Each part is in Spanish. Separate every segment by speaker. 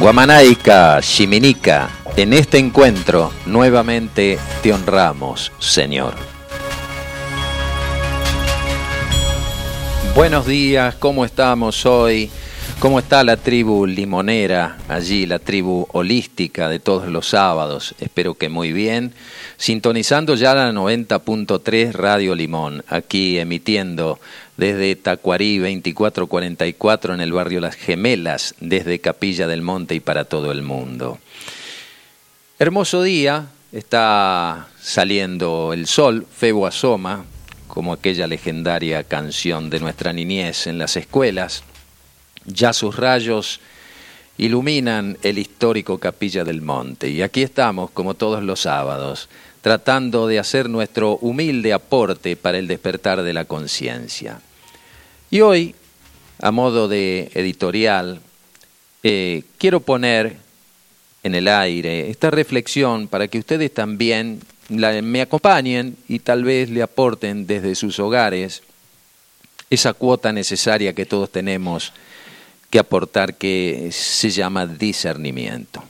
Speaker 1: Guamanaica, Chiminica, en este encuentro nuevamente te honramos, Señor. Buenos días, ¿cómo estamos hoy? ¿Cómo está la tribu limonera allí, la tribu holística de todos los sábados? Espero que muy bien. Sintonizando ya la 90.3 Radio Limón, aquí emitiendo desde Tacuarí 2444 en el barrio Las Gemelas, desde Capilla del Monte y para todo el mundo. Hermoso día, está saliendo el sol, Febo asoma, como aquella legendaria canción de nuestra niñez en las escuelas ya sus rayos iluminan el histórico Capilla del Monte. Y aquí estamos, como todos los sábados, tratando de hacer nuestro humilde aporte para el despertar de la conciencia. Y hoy, a modo de editorial, eh, quiero poner en el aire esta reflexión para que ustedes también me acompañen y tal vez le aporten desde sus hogares esa cuota necesaria que todos tenemos que aportar que se llama discernimiento.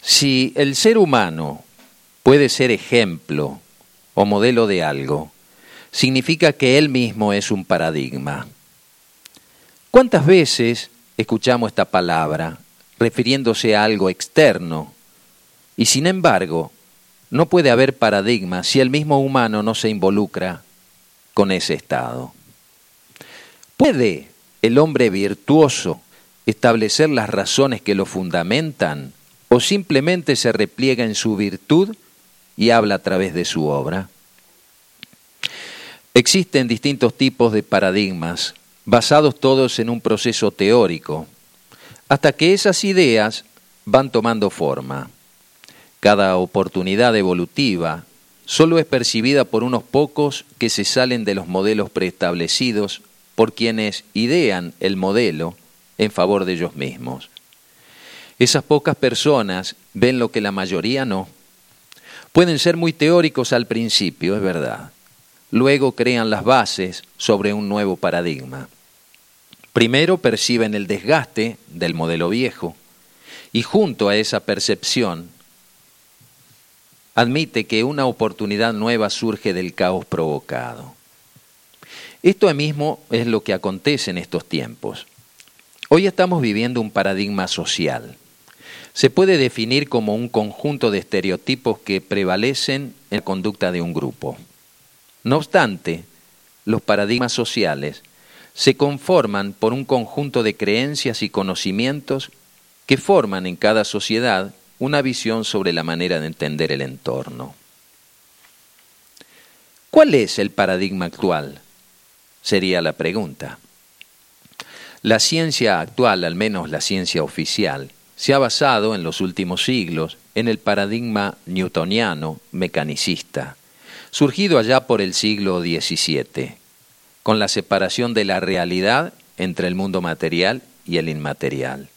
Speaker 1: Si el ser humano puede ser ejemplo o modelo de algo, significa que él mismo es un paradigma. ¿Cuántas veces escuchamos esta palabra refiriéndose a algo externo y sin embargo no puede haber paradigma si el mismo humano no se involucra con ese estado? ¿Puede el hombre virtuoso establecer las razones que lo fundamentan o simplemente se repliega en su virtud y habla a través de su obra? Existen distintos tipos de paradigmas, basados todos en un proceso teórico, hasta que esas ideas van tomando forma. Cada oportunidad evolutiva solo es percibida por unos pocos que se salen de los modelos preestablecidos por quienes idean el modelo en favor de ellos mismos. Esas pocas personas ven lo que la mayoría no. Pueden ser muy teóricos al principio, es verdad. Luego crean las bases sobre un nuevo paradigma. Primero perciben el desgaste del modelo viejo y junto a esa percepción admite que una oportunidad nueva surge del caos provocado. Esto mismo es lo que acontece en estos tiempos. Hoy estamos viviendo un paradigma social. Se puede definir como un conjunto de estereotipos que prevalecen en la conducta de un grupo. No obstante, los paradigmas sociales se conforman por un conjunto de creencias y conocimientos que forman en cada sociedad una visión sobre la manera de entender el entorno. ¿Cuál es el paradigma actual? Sería la pregunta. La ciencia actual, al menos la ciencia oficial, se ha basado en los últimos siglos en el paradigma newtoniano mecanicista, surgido allá por el siglo XVII, con la separación de la realidad entre el mundo material y el inmaterial.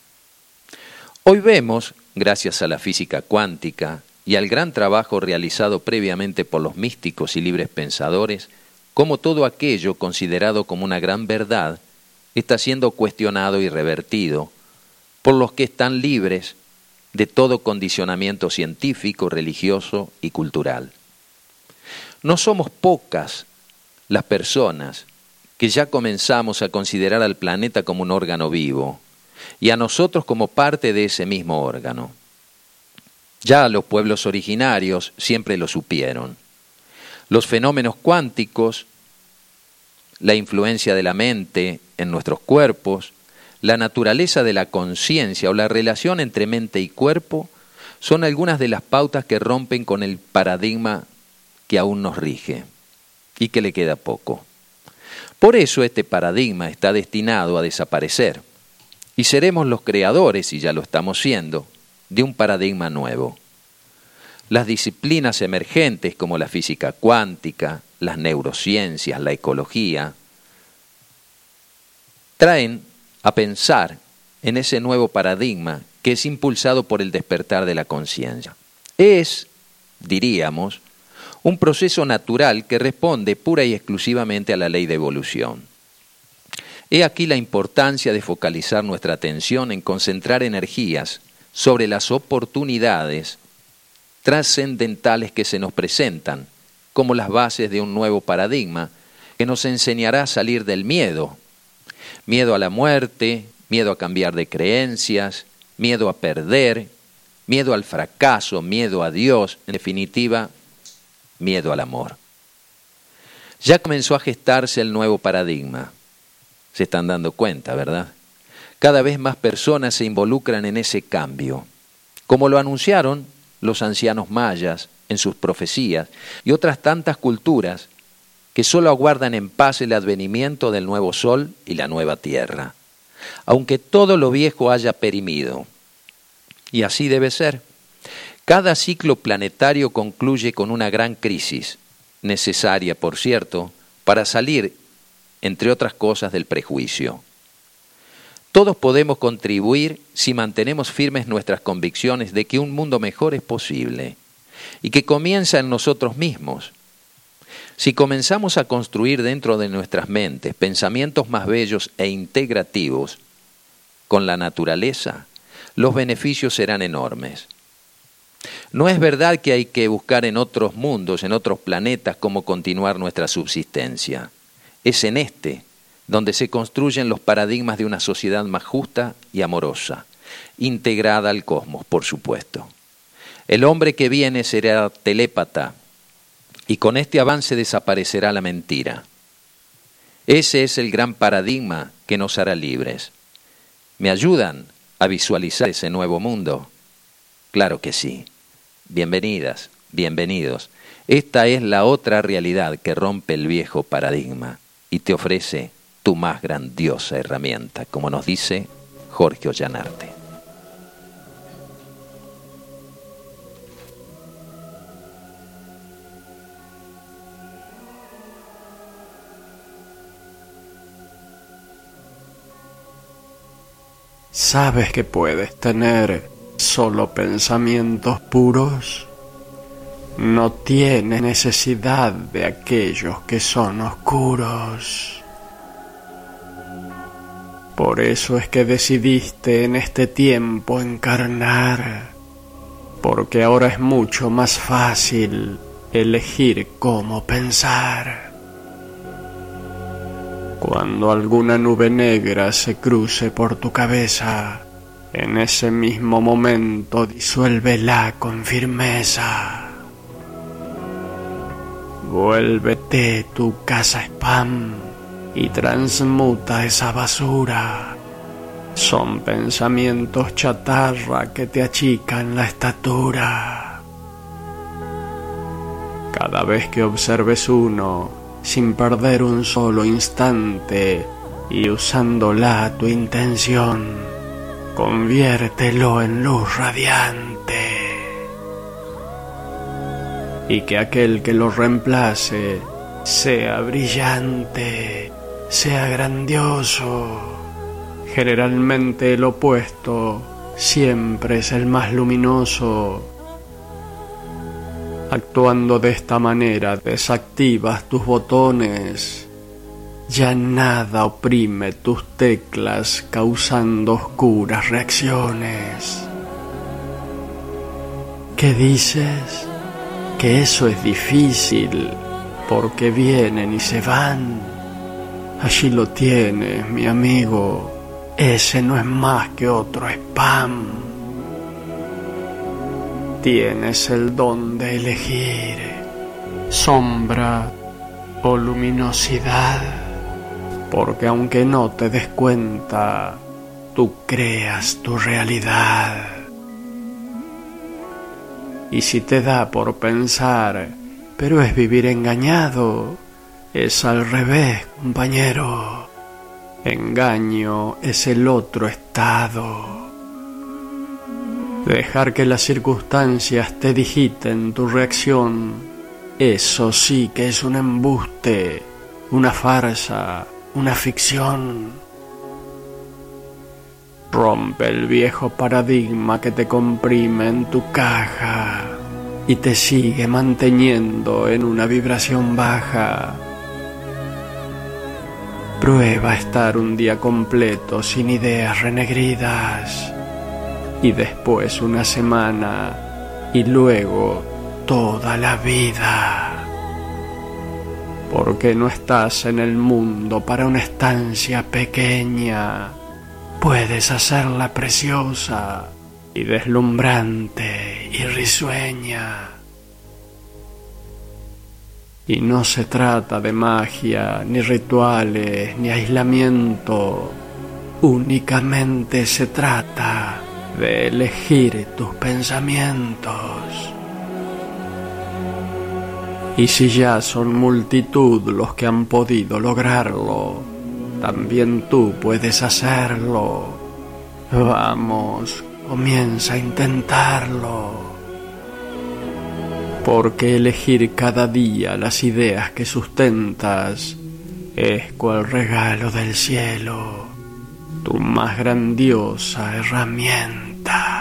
Speaker 1: Hoy vemos, gracias a la física cuántica y al gran trabajo realizado previamente por los místicos y libres pensadores, cómo todo aquello considerado como una gran verdad está siendo cuestionado y revertido por los que están libres de todo condicionamiento científico, religioso y cultural. No somos pocas las personas que ya comenzamos a considerar al planeta como un órgano vivo y a nosotros como parte de ese mismo órgano. Ya los pueblos originarios siempre lo supieron. Los fenómenos cuánticos, la influencia de la mente en nuestros cuerpos, la naturaleza de la conciencia o la relación entre mente y cuerpo son algunas de las pautas que rompen con el paradigma que aún nos rige y que le queda poco. Por eso este paradigma está destinado a desaparecer y seremos los creadores, y ya lo estamos siendo, de un paradigma nuevo. Las disciplinas emergentes como la física cuántica, las neurociencias, la ecología, traen a pensar en ese nuevo paradigma que es impulsado por el despertar de la conciencia. Es, diríamos, un proceso natural que responde pura y exclusivamente a la ley de evolución. He aquí la importancia de focalizar nuestra atención en concentrar energías sobre las oportunidades trascendentales que se nos presentan, como las bases de un nuevo paradigma que nos enseñará a salir del miedo. Miedo a la muerte, miedo a cambiar de creencias, miedo a perder, miedo al fracaso, miedo a Dios, en definitiva, miedo al amor. Ya comenzó a gestarse el nuevo paradigma. Se están dando cuenta, ¿verdad? Cada vez más personas se involucran en ese cambio, como lo anunciaron los ancianos mayas en sus profecías y otras tantas culturas que solo aguardan en paz el advenimiento del nuevo sol y la nueva tierra, aunque todo lo viejo haya perimido. Y así debe ser. Cada ciclo planetario concluye con una gran crisis, necesaria, por cierto, para salir, entre otras cosas, del prejuicio. Todos podemos contribuir si mantenemos firmes nuestras convicciones de que un mundo mejor es posible y que comienza en nosotros mismos. Si comenzamos a construir dentro de nuestras mentes pensamientos más bellos e integrativos con la naturaleza, los beneficios serán enormes. No es verdad que hay que buscar en otros mundos, en otros planetas, cómo continuar nuestra subsistencia. Es en este donde se construyen los paradigmas de una sociedad más justa y amorosa, integrada al cosmos, por supuesto. El hombre que viene será telépata y con este avance desaparecerá la mentira. Ese es el gran paradigma que nos hará libres. ¿Me ayudan a visualizar ese nuevo mundo? Claro que sí. Bienvenidas, bienvenidos. Esta es la otra realidad que rompe el viejo paradigma y te ofrece tu más grandiosa herramienta, como nos dice Jorge Ollanarte.
Speaker 2: ¿Sabes que puedes tener solo pensamientos puros? No tiene necesidad de aquellos que son oscuros. Por eso es que decidiste en este tiempo encarnar, porque ahora es mucho más fácil elegir cómo pensar. Cuando alguna nube negra se cruce por tu cabeza, en ese mismo momento disuélvela con firmeza. Vuélvete tu casa spam y transmuta esa basura. Son pensamientos chatarra que te achican la estatura. Cada vez que observes uno, sin perder un solo instante y usándola tu intención, conviértelo en luz radiante. Y que aquel que lo reemplace sea brillante sea grandioso. Generalmente el opuesto siempre es el más luminoso. Actuando de esta manera desactivas tus botones. Ya nada oprime tus teclas causando oscuras reacciones. ¿Qué dices? Que eso es difícil porque vienen y se van Allí lo tienes, mi amigo. Ese no es más que otro spam. Tienes el don de elegir sombra o luminosidad, porque aunque no te des cuenta, tú creas tu realidad. Y si te da por pensar, pero es vivir engañado, es al revés, compañero. Engaño es el otro estado. Dejar que las circunstancias te digiten tu reacción, eso sí que es un embuste, una farsa, una ficción. Rompe el viejo paradigma que te comprime en tu caja y te sigue manteniendo en una vibración baja Prueba estar un día completo sin ideas renegridas y después una semana y luego toda la vida. Porque no estás en el mundo para una estancia pequeña. Puedes hacerla preciosa y deslumbrante y risueña. Y no se trata de magia, ni rituales, ni aislamiento. Únicamente se trata de elegir tus pensamientos. Y si ya son multitud los que han podido lograrlo, también tú puedes hacerlo. Vamos, comienza a intentarlo porque elegir cada día las ideas que sustentas es cual regalo del cielo, tu más grandiosa herramienta.